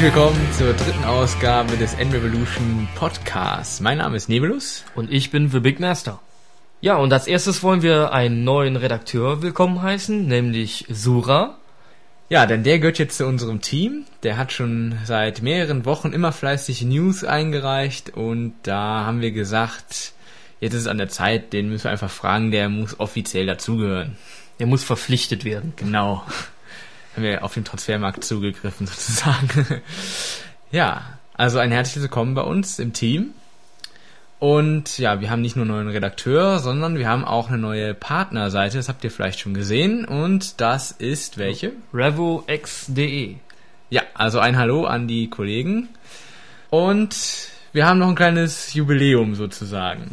Herzlich willkommen zur dritten Ausgabe des N-Revolution Podcasts. Mein Name ist Nebulus. Und ich bin The Big Master. Ja, und als erstes wollen wir einen neuen Redakteur willkommen heißen, nämlich Sura. Ja, denn der gehört jetzt zu unserem Team. Der hat schon seit mehreren Wochen immer fleißig News eingereicht und da haben wir gesagt, jetzt ist es an der Zeit, den müssen wir einfach fragen, der muss offiziell dazugehören. Er muss verpflichtet werden. Genau. Haben wir auf den Transfermarkt zugegriffen sozusagen. ja, also ein herzliches Willkommen bei uns im Team. Und ja, wir haben nicht nur einen neuen Redakteur, sondern wir haben auch eine neue Partnerseite, das habt ihr vielleicht schon gesehen. Und das ist welche? RevoX.de. Ja, also ein Hallo an die Kollegen. Und wir haben noch ein kleines Jubiläum sozusagen.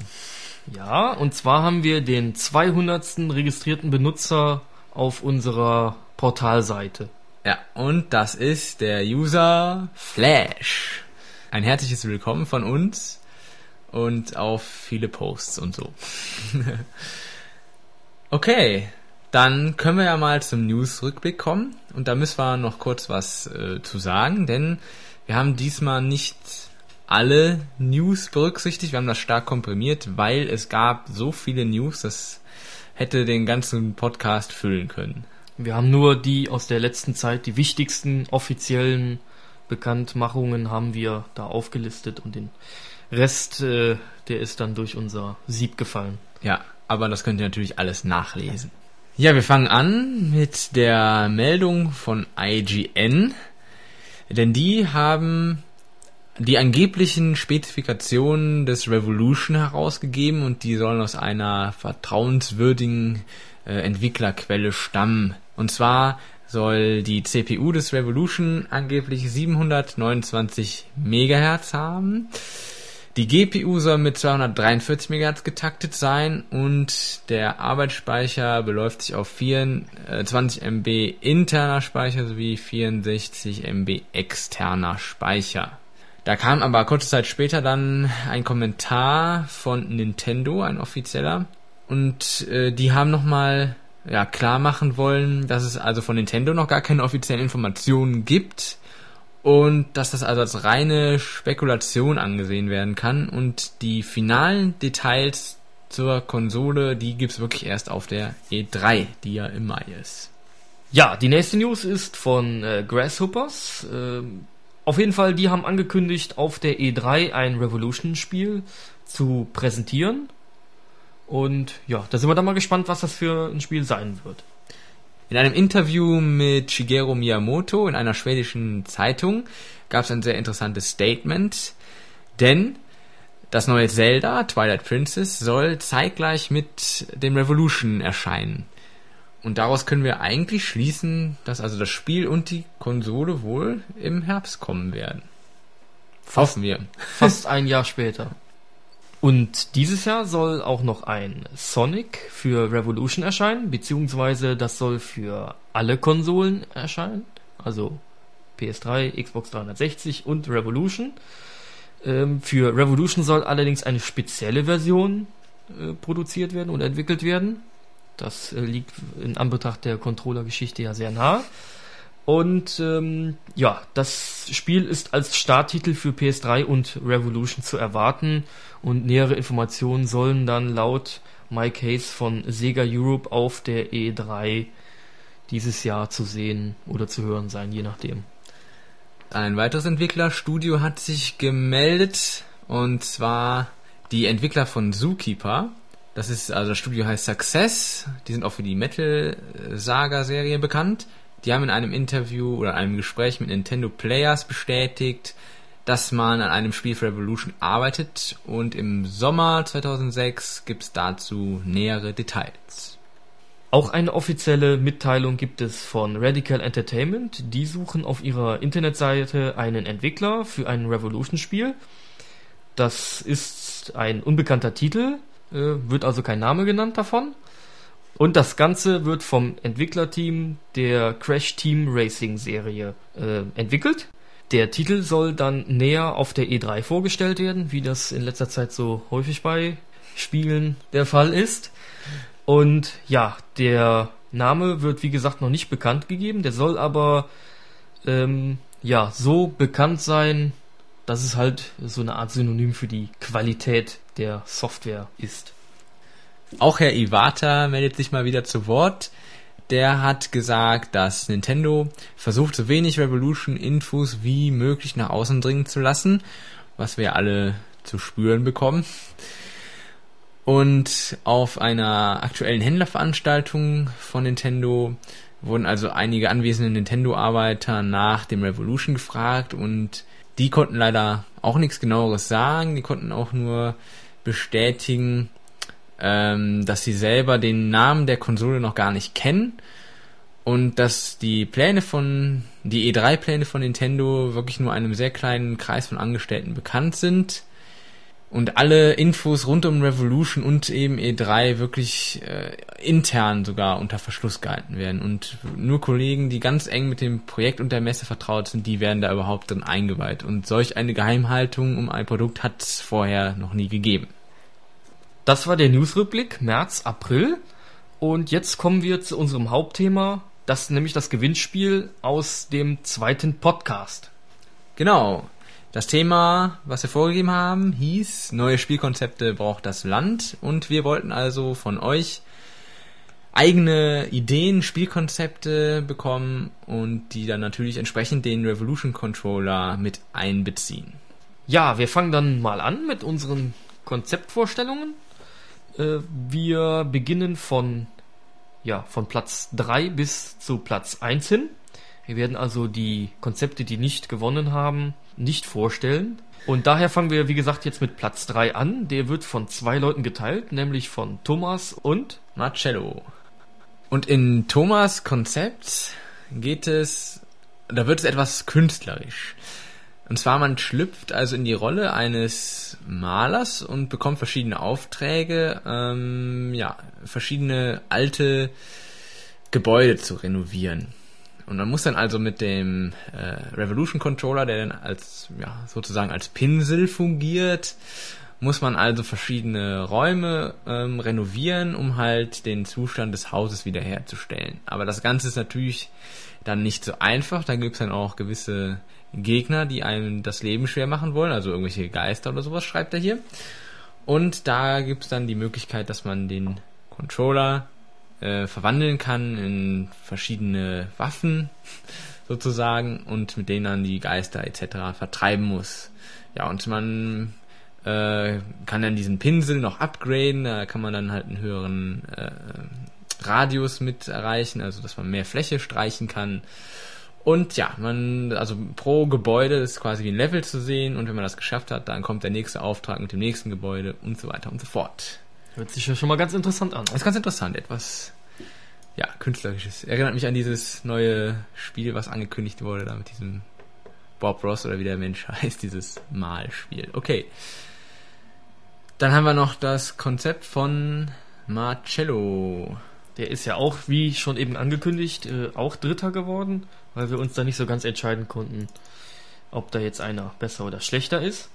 Ja, und zwar haben wir den 200. registrierten Benutzer auf unserer Portalseite. Ja, und das ist der User Flash. Ein herzliches Willkommen von uns und auf viele Posts und so. okay, dann können wir ja mal zum News-Rückblick kommen und da müssen wir noch kurz was äh, zu sagen, denn wir haben diesmal nicht alle News berücksichtigt, wir haben das stark komprimiert, weil es gab so viele News, das hätte den ganzen Podcast füllen können. Wir haben nur die aus der letzten Zeit, die wichtigsten offiziellen Bekanntmachungen haben wir da aufgelistet und den Rest, äh, der ist dann durch unser Sieb gefallen. Ja, aber das könnt ihr natürlich alles nachlesen. Ja, wir fangen an mit der Meldung von IGN, denn die haben die angeblichen Spezifikationen des Revolution herausgegeben und die sollen aus einer vertrauenswürdigen äh, Entwicklerquelle stammen. Und zwar soll die CPU des Revolution angeblich 729 MHz haben. Die GPU soll mit 243 MHz getaktet sein und der Arbeitsspeicher beläuft sich auf 24 MB interner Speicher sowie 64 MB externer Speicher. Da kam aber kurze Zeit später dann ein Kommentar von Nintendo, ein offizieller, und äh, die haben nochmal ja, klar machen wollen, dass es also von Nintendo noch gar keine offiziellen Informationen gibt und dass das also als reine Spekulation angesehen werden kann und die finalen Details zur Konsole, die gibt's wirklich erst auf der E3, die ja im Mai ist. Ja, die nächste News ist von äh, Grasshoppers. Ähm auf jeden Fall, die haben angekündigt, auf der E3 ein Revolution-Spiel zu präsentieren. Und ja, da sind wir dann mal gespannt, was das für ein Spiel sein wird. In einem Interview mit Shigeru Miyamoto in einer schwedischen Zeitung gab es ein sehr interessantes Statement, denn das neue Zelda, Twilight Princess, soll zeitgleich mit dem Revolution erscheinen. Und daraus können wir eigentlich schließen, dass also das Spiel und die Konsole wohl im Herbst kommen werden. Hoffen wir. Fast ein Jahr später. Und dieses Jahr soll auch noch ein Sonic für Revolution erscheinen, beziehungsweise das soll für alle Konsolen erscheinen, also PS3, Xbox 360 und Revolution. Ähm, für Revolution soll allerdings eine spezielle Version äh, produziert werden und entwickelt werden. Das äh, liegt in Anbetracht der Controller-Geschichte ja sehr nah. Und ähm, ja, das Spiel ist als Starttitel für PS3 und Revolution zu erwarten und nähere Informationen sollen dann laut Mike Hayes von Sega Europe auf der E3 dieses Jahr zu sehen oder zu hören sein, je nachdem. Ein weiteres Entwicklerstudio hat sich gemeldet und zwar die Entwickler von Zookeeper. Das ist, also das Studio heißt Success. Die sind auch für die Metal Saga Serie bekannt. Die haben in einem Interview oder einem Gespräch mit Nintendo Players bestätigt, dass man an einem Spiel für Revolution arbeitet und im Sommer 2006 gibt es dazu nähere Details. Auch eine offizielle Mitteilung gibt es von Radical Entertainment. Die suchen auf ihrer Internetseite einen Entwickler für ein Revolution-Spiel. Das ist ein unbekannter Titel, wird also kein Name genannt davon. Und das Ganze wird vom Entwicklerteam der Crash Team Racing Serie äh, entwickelt. Der Titel soll dann näher auf der E3 vorgestellt werden, wie das in letzter Zeit so häufig bei Spielen der Fall ist. Und ja, der Name wird wie gesagt noch nicht bekannt gegeben. Der soll aber ähm, ja so bekannt sein, dass es halt so eine Art Synonym für die Qualität der Software ist. Auch Herr Iwata meldet sich mal wieder zu Wort. Der hat gesagt, dass Nintendo versucht, so wenig Revolution-Infos wie möglich nach außen dringen zu lassen, was wir alle zu spüren bekommen. Und auf einer aktuellen Händlerveranstaltung von Nintendo wurden also einige anwesende Nintendo-Arbeiter nach dem Revolution gefragt und die konnten leider auch nichts genaueres sagen. Die konnten auch nur bestätigen, ähm, dass sie selber den Namen der Konsole noch gar nicht kennen und dass die Pläne von, die E3-Pläne von Nintendo wirklich nur einem sehr kleinen Kreis von Angestellten bekannt sind und alle Infos rund um Revolution und eben E3 wirklich äh, intern sogar unter Verschluss gehalten werden und nur Kollegen, die ganz eng mit dem Projekt und der Messe vertraut sind, die werden da überhaupt dann eingeweiht und solch eine Geheimhaltung um ein Produkt hat es vorher noch nie gegeben. Das war der Newsrückblick März, April und jetzt kommen wir zu unserem Hauptthema, das ist nämlich das Gewinnspiel aus dem zweiten Podcast. Genau, das Thema, was wir vorgegeben haben, hieß Neue Spielkonzepte braucht das Land und wir wollten also von euch eigene Ideen, Spielkonzepte bekommen und die dann natürlich entsprechend den Revolution Controller mit einbeziehen. Ja, wir fangen dann mal an mit unseren Konzeptvorstellungen. Äh, wir beginnen von, ja, von Platz 3 bis zu Platz 1 hin. Wir werden also die Konzepte, die nicht gewonnen haben, nicht vorstellen. Und daher fangen wir, wie gesagt, jetzt mit Platz 3 an. Der wird von zwei Leuten geteilt, nämlich von Thomas und Marcello. Und in Thomas Konzept geht es, da wird es etwas künstlerisch. Und zwar man schlüpft also in die Rolle eines Malers und bekommt verschiedene Aufträge, ähm, ja, verschiedene alte Gebäude zu renovieren. Und man muss dann also mit dem äh, Revolution Controller, der dann als ja, sozusagen als Pinsel fungiert, muss man also verschiedene Räume ähm, renovieren, um halt den Zustand des Hauses wiederherzustellen. Aber das Ganze ist natürlich dann nicht so einfach. Da gibt es dann auch gewisse Gegner, die einem das Leben schwer machen wollen, also irgendwelche Geister oder sowas, schreibt er hier. Und da gibt es dann die Möglichkeit, dass man den Controller äh, verwandeln kann in verschiedene Waffen sozusagen und mit denen dann die Geister etc. vertreiben muss. Ja, und man äh, kann dann diesen Pinsel noch upgraden, da kann man dann halt einen höheren äh, Radius mit erreichen, also dass man mehr Fläche streichen kann. Und ja, man, also pro Gebäude ist quasi wie ein Level zu sehen und wenn man das geschafft hat, dann kommt der nächste Auftrag mit dem nächsten Gebäude und so weiter und so fort. Hört sich ja schon mal ganz interessant an. Das ist ganz interessant, etwas ja, künstlerisches. Erinnert mich an dieses neue Spiel, was angekündigt wurde, da mit diesem Bob Ross oder wie der Mensch heißt, dieses Malspiel. Okay. Dann haben wir noch das Konzept von Marcello. Der ist ja auch, wie schon eben angekündigt, äh, auch Dritter geworden, weil wir uns da nicht so ganz entscheiden konnten, ob da jetzt einer besser oder schlechter ist.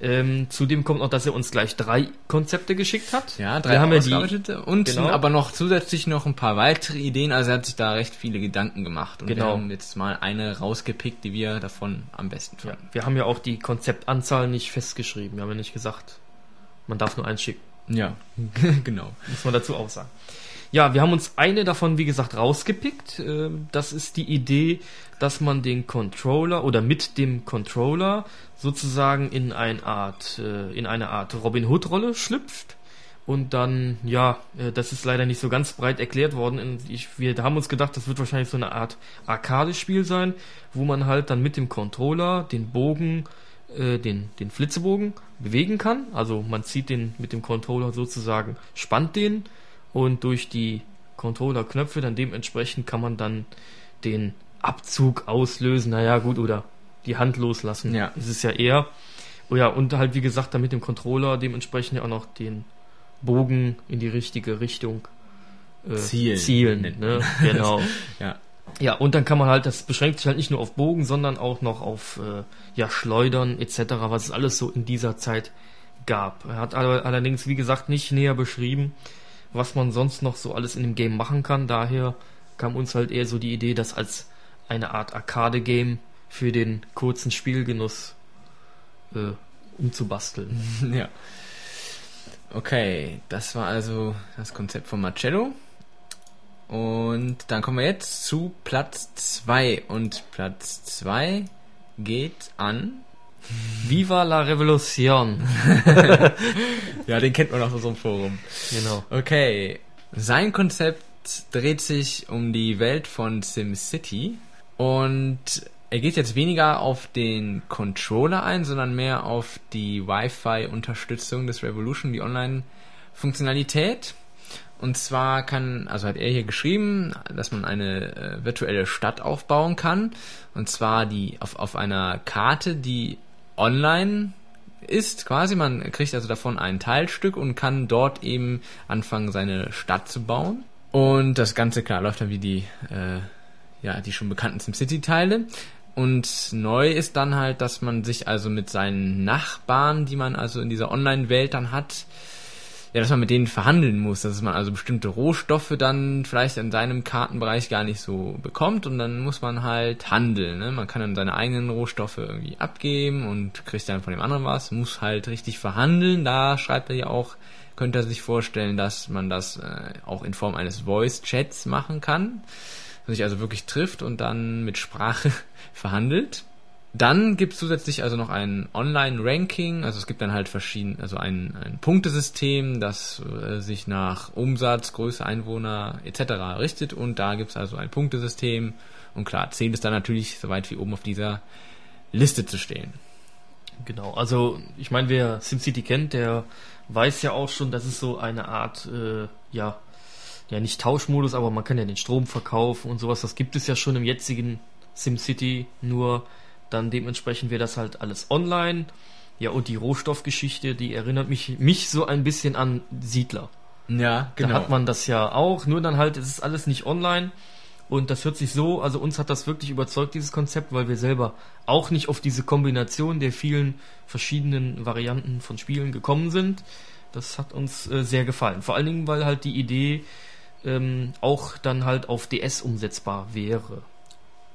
Ähm, zudem kommt noch, dass er uns gleich drei Konzepte geschickt hat. Ja, drei haben wir die und genau. aber noch zusätzlich noch ein paar weitere Ideen. Also er hat sich da recht viele Gedanken gemacht und genau. wir haben jetzt mal eine rausgepickt, die wir davon am besten fanden. Ja, wir haben ja auch die Konzeptanzahl nicht festgeschrieben. Wir haben ja nicht gesagt, man darf nur eins schicken. Ja, genau. Muss man dazu auch sagen. Ja, wir haben uns eine davon, wie gesagt, rausgepickt. Ähm, das ist die Idee, dass man den Controller oder mit dem Controller sozusagen in eine Art, äh, in eine Art Robin Hood Rolle schlüpft. Und dann, ja, äh, das ist leider nicht so ganz breit erklärt worden. Ich, wir haben uns gedacht, das wird wahrscheinlich so eine Art Arcade-Spiel sein, wo man halt dann mit dem Controller den Bogen, äh, den, den Flitzebogen bewegen kann. Also man zieht den mit dem Controller sozusagen, spannt den und durch die Controller-Knöpfe dann dementsprechend kann man dann den Abzug auslösen. Naja, gut, oder die Hand loslassen. Ja. Das ist ja eher. Oh ja, und halt, wie gesagt, dann mit dem Controller dementsprechend ja auch noch den Bogen in die richtige Richtung äh, zielen. zielen ne? Genau. ja. Ja, und dann kann man halt, das beschränkt sich halt nicht nur auf Bogen, sondern auch noch auf äh, ja, Schleudern etc., was es alles so in dieser Zeit gab. Er hat allerdings, wie gesagt, nicht näher beschrieben, was man sonst noch so alles in dem Game machen kann. Daher kam uns halt eher so die Idee, das als eine Art Arcade-Game für den kurzen Spielgenuss äh, umzubasteln. ja. Okay, das war also das Konzept von Marcello. Und dann kommen wir jetzt zu Platz 2. Und Platz 2 geht an. Viva la Revolution. ja, den kennt man auch aus unserem Forum. Genau. Okay. Sein Konzept dreht sich um die Welt von SimCity. Und er geht jetzt weniger auf den Controller ein, sondern mehr auf die Wi-Fi-Unterstützung des Revolution, die Online-Funktionalität. Und zwar kann, also hat er hier geschrieben, dass man eine äh, virtuelle Stadt aufbauen kann. Und zwar die auf, auf einer Karte, die online ist, quasi. Man kriegt also davon ein Teilstück und kann dort eben anfangen, seine Stadt zu bauen. Und das Ganze, klar, läuft dann wie die, äh, ja, die schon bekannten SimCity-Teile. Und neu ist dann halt, dass man sich also mit seinen Nachbarn, die man also in dieser Online-Welt dann hat, ja, dass man mit denen verhandeln muss, dass man also bestimmte Rohstoffe dann vielleicht in seinem Kartenbereich gar nicht so bekommt und dann muss man halt handeln. Ne? Man kann dann seine eigenen Rohstoffe irgendwie abgeben und kriegt dann von dem anderen was, muss halt richtig verhandeln. Da schreibt er ja auch, könnte er sich vorstellen, dass man das äh, auch in Form eines Voice-Chats machen kann. Man sich also wirklich trifft und dann mit Sprache verhandelt. Dann gibt es zusätzlich also noch ein Online-Ranking, also es gibt dann halt verschiedene, also ein, ein Punktesystem, das äh, sich nach Umsatz, Größe, Einwohner etc. richtet und da gibt es also ein Punktesystem und klar, zählt es dann natürlich so weit wie oben auf dieser Liste zu stehen. Genau, also ich meine, wer SimCity kennt, der weiß ja auch schon, dass es so eine Art, äh, ja, ja nicht Tauschmodus, aber man kann ja den Strom verkaufen und sowas, das gibt es ja schon im jetzigen SimCity, nur dann dementsprechend wäre das halt alles online. Ja, und die Rohstoffgeschichte, die erinnert mich, mich so ein bisschen an Siedler. Ja, genau. Da hat man das ja auch, nur dann halt, es ist alles nicht online. Und das hört sich so, also uns hat das wirklich überzeugt, dieses Konzept, weil wir selber auch nicht auf diese Kombination der vielen verschiedenen Varianten von Spielen gekommen sind. Das hat uns äh, sehr gefallen. Vor allen Dingen, weil halt die Idee ähm, auch dann halt auf DS umsetzbar wäre.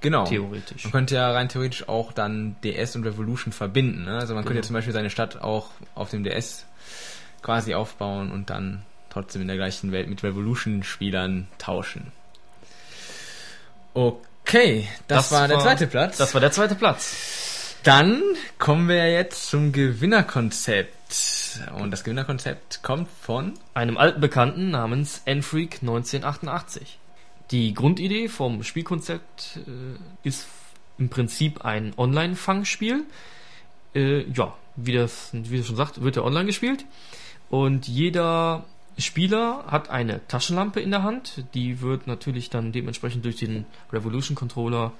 Genau. Theoretisch. Man könnte ja rein theoretisch auch dann DS und Revolution verbinden. Ne? Also man könnte ja Genau. zum Beispiel seine Stadt auch auf dem DS quasi aufbauen und dann trotzdem in der gleichen Welt mit Revolution-Spielern tauschen. Okay, das, war der zweite Platz. Das war der zweite Platz. Dann kommen wir jetzt zum Gewinnerkonzept. Und das Gewinnerkonzept kommt von Einem alten Bekannten namens Enfreak 1988. Die Grundidee vom Spielkonzept äh, ist im Prinzip ein Online-Fangspiel. Äh, ja, wie das, wie das schon sagt, wird er online gespielt. Und jeder Spieler hat eine Taschenlampe in der Hand. Die wird natürlich dann dementsprechend durch den Revolution Controller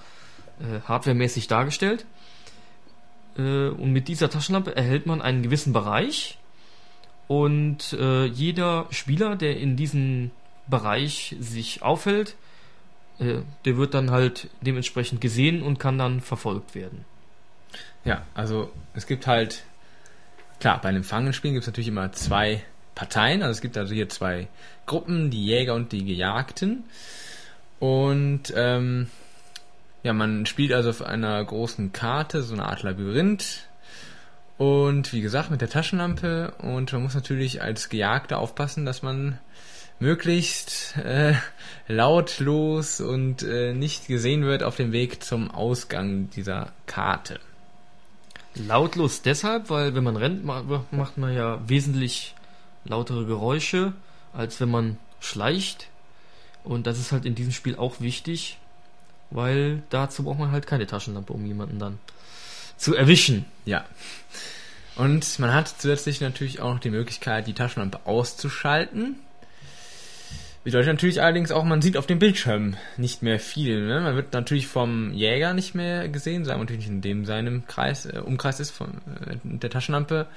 äh, hardwaremäßig dargestellt. Äh, und mit dieser Taschenlampe erhält man einen gewissen Bereich. Und äh, jeder Spieler, der in diesem Bereich sich aufhält, äh, der wird dann halt dementsprechend gesehen und kann dann verfolgt werden. Ja, also es gibt halt, klar, bei einem Fangenspielen gibt es natürlich immer zwei Parteien. Also es gibt also hier zwei Gruppen, die Jäger und die Gejagten. Und ähm, ja, man spielt also auf einer großen Karte, so eine Art Labyrinth. Und wie gesagt, mit der Taschenlampe. Und man muss natürlich als Gejagter aufpassen, dass man möglichst äh, lautlos und äh, nicht gesehen wird auf dem Weg zum Ausgang dieser Karte. Lautlos deshalb, weil wenn man rennt, ma- macht man ja wesentlich lautere Geräusche, als wenn man schleicht. Und das ist halt in diesem Spiel auch wichtig, weil dazu braucht man halt keine Taschenlampe, um jemanden dann zu erwischen. Ja. Und man hat zusätzlich natürlich auch noch die Möglichkeit, die Taschenlampe auszuschalten. Bedeutet natürlich allerdings auch, man sieht auf dem Bildschirm nicht mehr viel. Ne? Man wird natürlich vom Jäger nicht mehr gesehen, sagen wir natürlich in dem seinem Kreis, äh, Umkreis ist von äh, der Taschenlampe.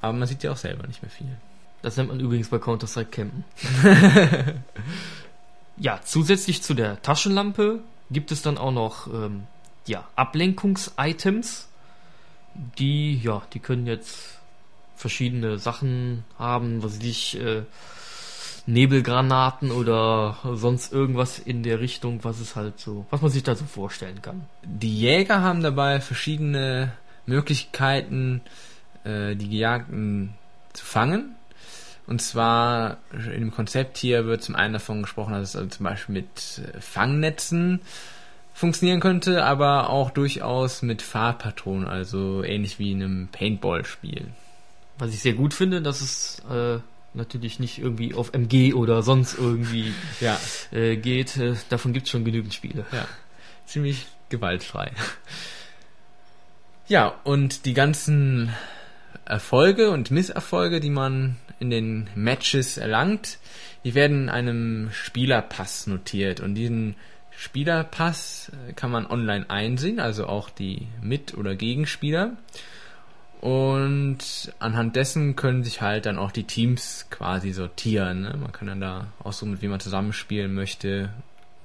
Aber man sieht ja auch selber nicht mehr viel. Das nennt man übrigens bei Counter-Strike Campen. ja, zusätzlich zu der Taschenlampe gibt es dann auch noch ähm, ja, Ablenkungs-Items. Die, ja, die können jetzt verschiedene Sachen haben, was ich, äh, Nebelgranaten oder sonst irgendwas in der Richtung, was es halt so, was man sich da so vorstellen kann. Die Jäger haben dabei verschiedene Möglichkeiten, äh, die Gejagten zu fangen. Und zwar in dem Konzept hier wird zum einen davon gesprochen, dass es also zum Beispiel mit äh, Fangnetzen funktionieren könnte, aber auch durchaus mit Farbpatronen, also ähnlich wie in einem Paintball-Spiel. Was ich sehr gut finde, dass es äh, natürlich nicht irgendwie auf MG oder sonst irgendwie Ja, äh, geht. Äh, davon gibt es schon genügend Spiele. ja, ziemlich gewaltfrei. Ja, und die ganzen Erfolge und Misserfolge, die man in den Matches erlangt, die werden in einem Spielerpass notiert. Und diesen Spielerpass äh, kann man online einsehen, also auch die Mit- oder Gegenspieler. Und anhand dessen können sich halt dann auch die Teams quasi sortieren. Ne? Man kann dann da aussuchen, mit wem man zusammenspielen möchte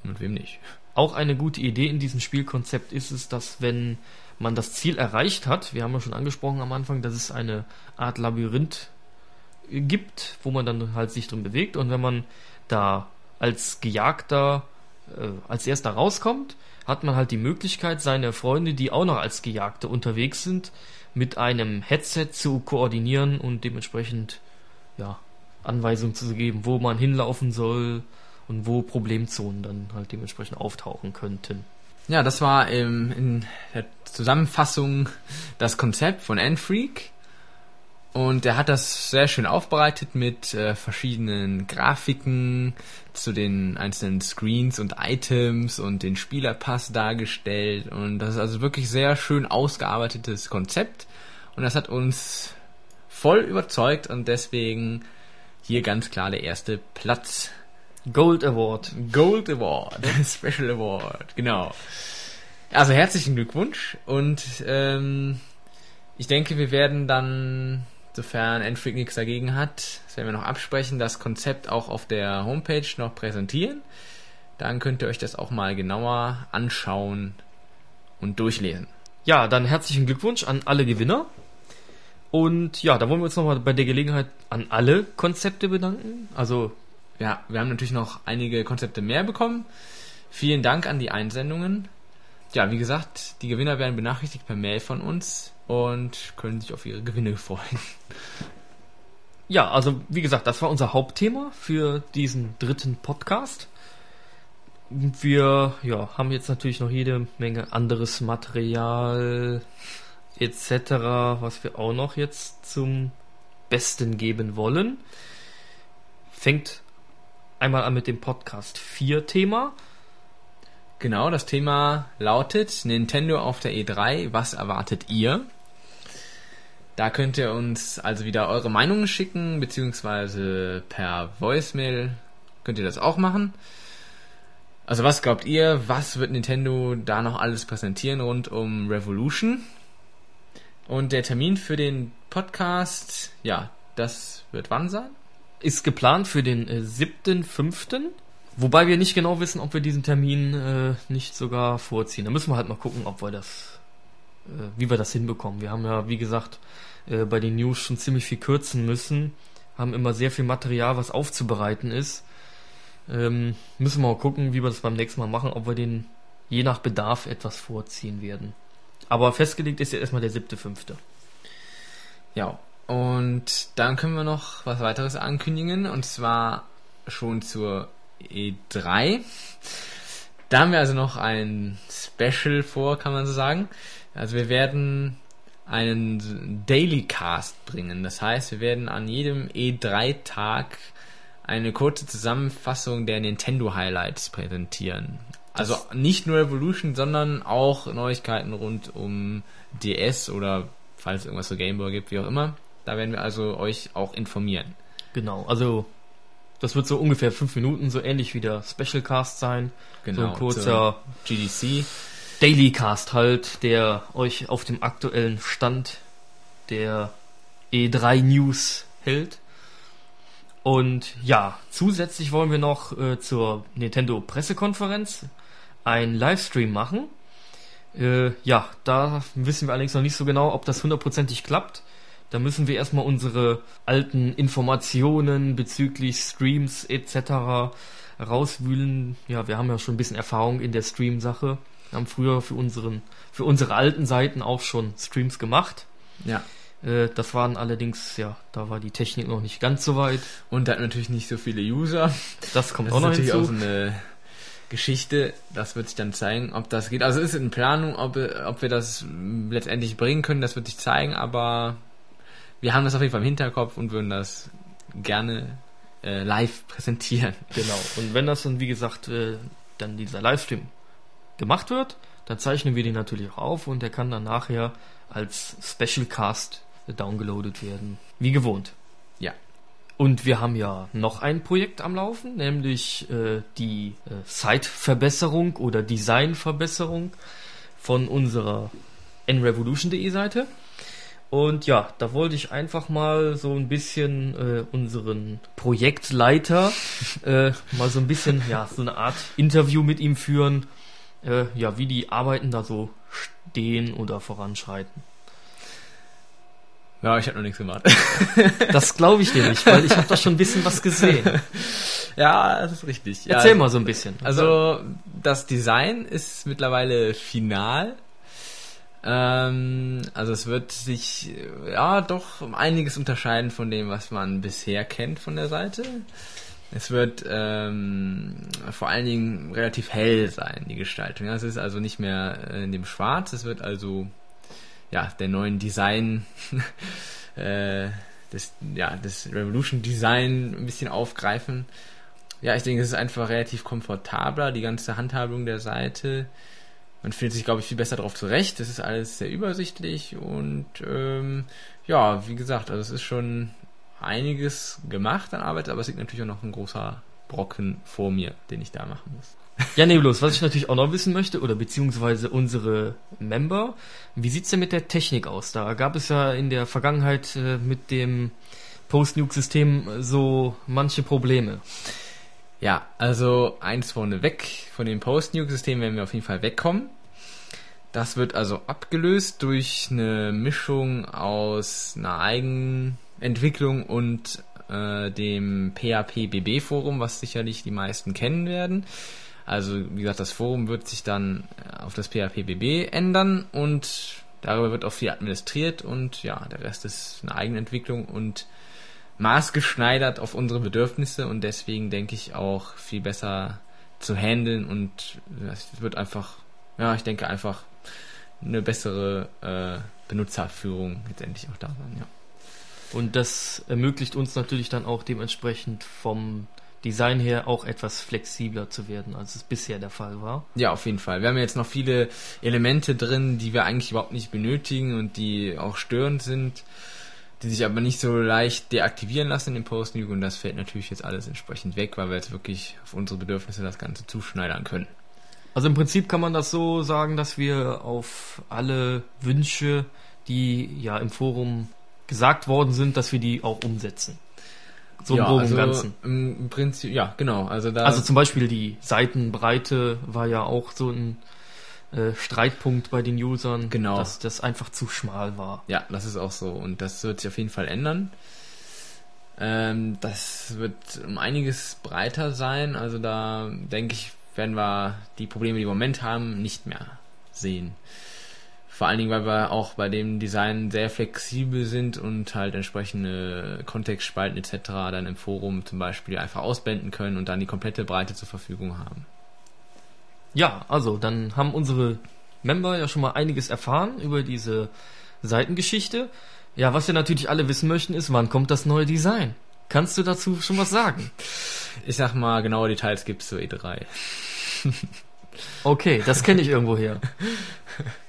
und mit wem nicht. Auch eine gute Idee in diesem Spielkonzept ist es, dass wenn man das Ziel erreicht hat, wir haben ja schon angesprochen am Anfang, dass es eine Art Labyrinth gibt, wo man dann halt sich drin bewegt und wenn man da als Gejagter äh, als erster rauskommt, hat man halt die Möglichkeit, seine Freunde, die auch noch als Gejagte unterwegs sind, mit einem Headset zu koordinieren und dementsprechend ja, Anweisungen zu geben, wo man hinlaufen soll und wo Problemzonen dann halt dementsprechend auftauchen könnten. Ja, das war ähm, in der Zusammenfassung das Konzept von N-Freak. Und er hat das sehr schön aufbereitet mit äh, verschiedenen Grafiken zu den einzelnen Screens und Items und den Spielerpass dargestellt. Und das ist also wirklich sehr schön ausgearbeitetes Konzept. Und das hat uns voll überzeugt und deswegen hier ganz klar der erste Platz. Gold Award. Gold Award, Special Award, genau. Also herzlichen Glückwunsch und ähm, ich denke, wir werden dann, sofern Enfreak nichts dagegen hat, das werden wir noch absprechen, das Konzept auch auf der Homepage noch präsentieren. Dann könnt ihr euch das auch mal genauer anschauen und durchlesen. Ja, dann herzlichen Glückwunsch an alle Gewinner. Und ja, da wollen wir uns nochmal bei der Gelegenheit an alle Konzepte bedanken. Also Ja, wir haben natürlich noch einige Konzepte mehr bekommen. Vielen Dank an die Einsendungen. Ja, wie gesagt, die Gewinner werden benachrichtigt per Mail von uns und können sich auf ihre Gewinne freuen. Ja, also wie gesagt, das war unser Hauptthema für diesen dritten Podcast. Wir ja, haben jetzt natürlich noch jede Menge anderes Material etc., was wir auch noch jetzt zum Besten geben wollen. Fängt einmal an mit dem Podcast 4 Thema. Genau, das Thema lautet Nintendo auf der E3, was erwartet ihr? Da könnt ihr uns also wieder eure Meinungen schicken, beziehungsweise per Voicemail könnt ihr das auch machen. Also was glaubt ihr, was wird Nintendo da noch alles präsentieren rund um Revolution? Und der Termin für den Podcast, ja, das wird wann sein? ist geplant für den äh, 7.5. Wobei wir nicht genau wissen, ob wir diesen Termin äh, nicht sogar vorziehen. Da müssen wir halt mal gucken, ob wir das, äh, wie wir das hinbekommen. Wir haben ja, wie gesagt, äh, bei den News schon ziemlich viel kürzen müssen, haben immer sehr viel Material, was aufzubereiten ist. Ähm, müssen wir mal gucken, wie wir das beim nächsten Mal machen, ob wir den je nach Bedarf etwas vorziehen werden. Aber festgelegt ist ja erstmal der 7.5. Ja, und dann können wir noch was weiteres ankündigen, und zwar schon zur E3. Da haben wir also noch ein Special vor, kann man so sagen. Also wir werden einen Daily Cast bringen. Das heißt, wir werden an jedem E3-Tag eine kurze Zusammenfassung der Nintendo Highlights präsentieren. Also nicht nur Revolution, sondern auch Neuigkeiten rund um DS oder falls es irgendwas für Gameboy gibt, wie auch immer. Da werden wir also euch auch informieren. Genau, also das wird so ungefähr fünf Minuten, so ähnlich wie der Special Cast sein. so Genau, ein kurzer zur GDC. Daily Cast halt, der euch auf dem aktuellen Stand der E3 News hält. Und ja, zusätzlich wollen wir noch äh, zur Nintendo Pressekonferenz einen Livestream machen. Äh, ja, da wissen wir allerdings noch nicht so genau, ob das hundertprozentig klappt. Da müssen wir erstmal unsere alten Informationen bezüglich Streams etc. rauswühlen. Ja, wir haben ja schon ein bisschen Erfahrung in der Stream-Sache. Wir haben früher für, unseren, für unsere alten Seiten auch schon Streams gemacht. Ja. Äh, das waren allerdings, ja, da war die Technik noch nicht ganz so weit. Und da hat natürlich nicht so viele User. Das kommt Das auch ist noch natürlich hinzu. auch so eine Geschichte. Das wird sich dann zeigen, ob das geht. Also es ist in Planung, ob, ob wir das letztendlich bringen können, das wird sich zeigen, aber wir haben das auf jeden Fall im Hinterkopf und würden das gerne äh, live präsentieren. Genau. Und wenn das dann, wie gesagt, äh, dann dieser Livestream gemacht wird, dann zeichnen wir den natürlich auch auf und der kann dann nachher als Special Cast downgeloadet werden. Wie gewohnt. Ja. Und wir haben ja noch ein Projekt am Laufen, nämlich äh, die äh, Site-Verbesserung oder Design-Verbesserung von unserer nrevolution.de Seite. Und ja, da wollte ich einfach mal so ein bisschen äh, unseren Projektleiter äh, mal so ein bisschen, ja, so eine Art Interview mit ihm führen, äh, ja, wie die Arbeiten da so stehen oder voranschreiten. Ja, ich habe noch nichts gemacht. Das glaube ich dir nicht, weil ich habe da schon ein bisschen was gesehen. ja, das ist richtig. Ja, Erzähl mal so ein bisschen. Also das Design ist mittlerweile final. Ähm, also es wird sich ja doch um einiges unterscheiden von dem, was man bisher kennt von der Seite. Es wird ähm, vor allen Dingen relativ hell sein, die Gestaltung. Es ist also nicht mehr äh, in dem Schwarz, es wird also ja der neuen Design äh, des, ja, des Revolution Design ein bisschen aufgreifen. Ja, ich denke, es ist einfach relativ komfortabler, die ganze Handhabung der Seite. Man findet sich, glaube ich, viel besser darauf zurecht. Es ist alles sehr übersichtlich und ähm, ja, wie gesagt, also es ist schon einiges gemacht an Arbeit, aber es liegt natürlich auch noch ein großer Brocken vor mir, den ich da machen muss. Ja, nee, bloß, was ich natürlich auch noch wissen möchte, oder beziehungsweise unsere Member, wie sieht's denn mit der Technik aus? Da gab es ja in der Vergangenheit äh, mit dem Post-Nuke-System so manche Probleme. Ja, also eins vorne weg, von dem Post-Nuke-System werden wir auf jeden Fall wegkommen. Das wird also abgelöst durch eine Mischung aus einer Eigenentwicklung und äh, dem PHP-BB-Forum, was sicherlich die meisten kennen werden. Also, wie gesagt, das Forum wird sich dann äh, auf das PHP-BB ändern und darüber wird auch viel administriert und ja, der Rest ist eine Eigenentwicklung und maßgeschneidert auf unsere Bedürfnisse und deswegen denke ich auch viel besser zu handeln und es wird einfach, ja, ich denke einfach eine bessere äh, Benutzerführung letztendlich auch da sein, ja. Und das ermöglicht uns natürlich dann auch dementsprechend vom Design her auch etwas flexibler zu werden, als es bisher der Fall war. Ja, auf jeden Fall. Wir haben jetzt noch viele Elemente drin, die wir eigentlich überhaupt nicht benötigen und die auch störend sind, die sich aber nicht so leicht deaktivieren lassen in dem Post Nuke und das fällt natürlich jetzt alles entsprechend weg, weil wir jetzt wirklich auf unsere Bedürfnisse das Ganze zuschneidern können. Also im Prinzip kann man das so sagen, dass wir auf alle Wünsche, die ja im Forum gesagt worden sind, dass wir die auch umsetzen. So im ja, Groben also und Ganzen. Im Prinzip, ja, genau. Also da Also zum Beispiel die Seitenbreite war ja auch so ein äh, Streitpunkt bei den Usern, Genau. dass das einfach zu schmal war. Ja, das ist auch so. Und das wird sich auf jeden Fall ändern. Ähm, das wird um einiges breiter sein. Also da denke ich, werden wir die Probleme, die wir im Moment haben, nicht mehr sehen. Vor allen Dingen, weil wir auch bei dem Design sehr flexibel sind und halt entsprechende Kontextspalten etc. dann im Forum zum Beispiel einfach ausblenden können und dann die komplette Breite zur Verfügung haben. Ja, also dann haben unsere Member ja schon mal einiges erfahren über diese Seitengeschichte. Ja, was wir natürlich alle wissen möchten, ist, wann kommt das neue Design? Kannst du dazu schon was sagen? Ich sag mal, genaue Details gibt's zur E3. Okay, das kenne ich irgendwo her.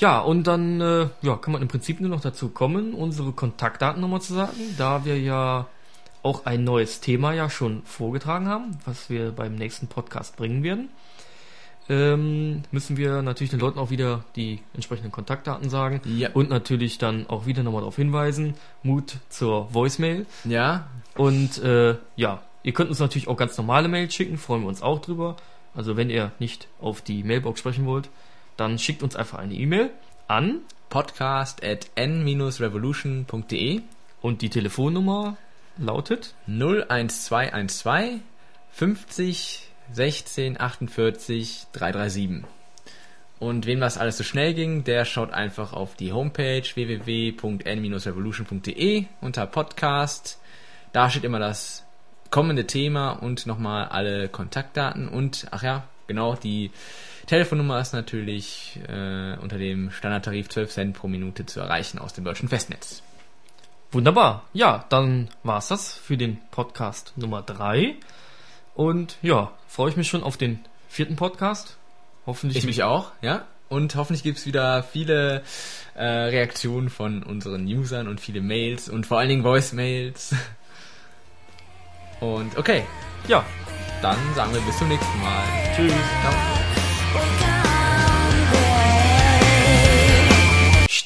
Ja, und dann äh, ja, kann man im Prinzip nur noch dazu kommen, unsere Kontaktdaten nochmal zu sagen, da wir ja auch ein neues Thema ja schon vorgetragen haben, was wir beim nächsten Podcast bringen werden. Ähm, müssen wir natürlich den Leuten auch wieder die entsprechenden Kontaktdaten sagen Ja. und natürlich dann auch wieder nochmal darauf hinweisen, Mut zur Voicemail. Ja, Und äh, ja, ihr könnt uns natürlich auch ganz normale Mails schicken, freuen wir uns auch drüber. Also wenn ihr nicht auf die Mailbox sprechen wollt, dann schickt uns einfach eine E-Mail an podcast at n-revolution.de und die Telefonnummer lautet 01212 50 16 48 337. Und wem das alles so schnell ging, der schaut einfach auf die Homepage www.n-revolution.de unter Podcast. Da steht immer das kommende Thema und nochmal alle Kontaktdaten und, ach ja, genau, die Telefonnummer ist natürlich äh, unter dem Standardtarif 12 Cent pro Minute zu erreichen aus dem deutschen Festnetz. Wunderbar. Ja, dann war's das für den Podcast Nummer 3. Und ja, freue ich mich schon auf den vierten Podcast. Hoffentlich. Ich mich auch, ja. Und hoffentlich gibt's wieder viele äh, Reaktionen von unseren Usern und viele Mails und vor allen Dingen Voicemails. Und okay. Ja, dann sagen wir bis zum nächsten Mal. Tschüss. Ciao.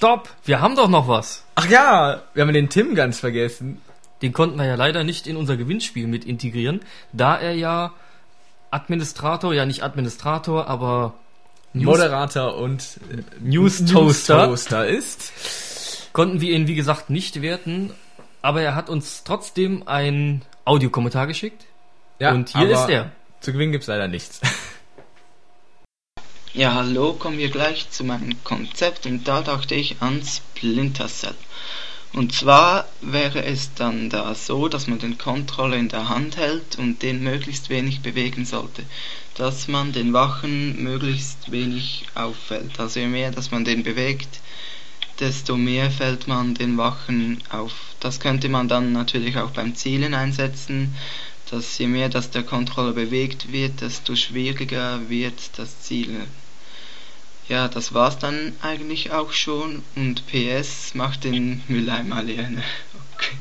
Stopp, wir haben doch noch was. Ach ja, wir haben den Tim ganz vergessen. Den konnten wir ja leider nicht in unser Gewinnspiel mit integrieren, da er ja Administrator, ja nicht Administrator, aber News Moderator und äh, News Toaster. Toaster ist. Konnten wir ihn wie gesagt nicht werten, aber er hat uns trotzdem ein Audiokommentar geschickt. Ja, und hier ist er. Zu gewinnen gibt's leider nichts. Ja, hallo, kommen wir gleich zu meinem Konzept und da dachte ich an Splinter Cell. Und zwar wäre es dann da so, dass man den Controller in der Hand hält und den möglichst wenig bewegen sollte. Dass man den Wachen möglichst wenig auffällt. Also je mehr, dass man den bewegt, desto mehr fällt man den Wachen auf. Das könnte man dann natürlich auch beim Zielen einsetzen, dass je mehr dass der Controller bewegt wird, desto schwieriger wird das Zielen. Ja, das war's dann eigentlich auch schon. Und PS, macht den Mülleimer leer. Ne? Okay.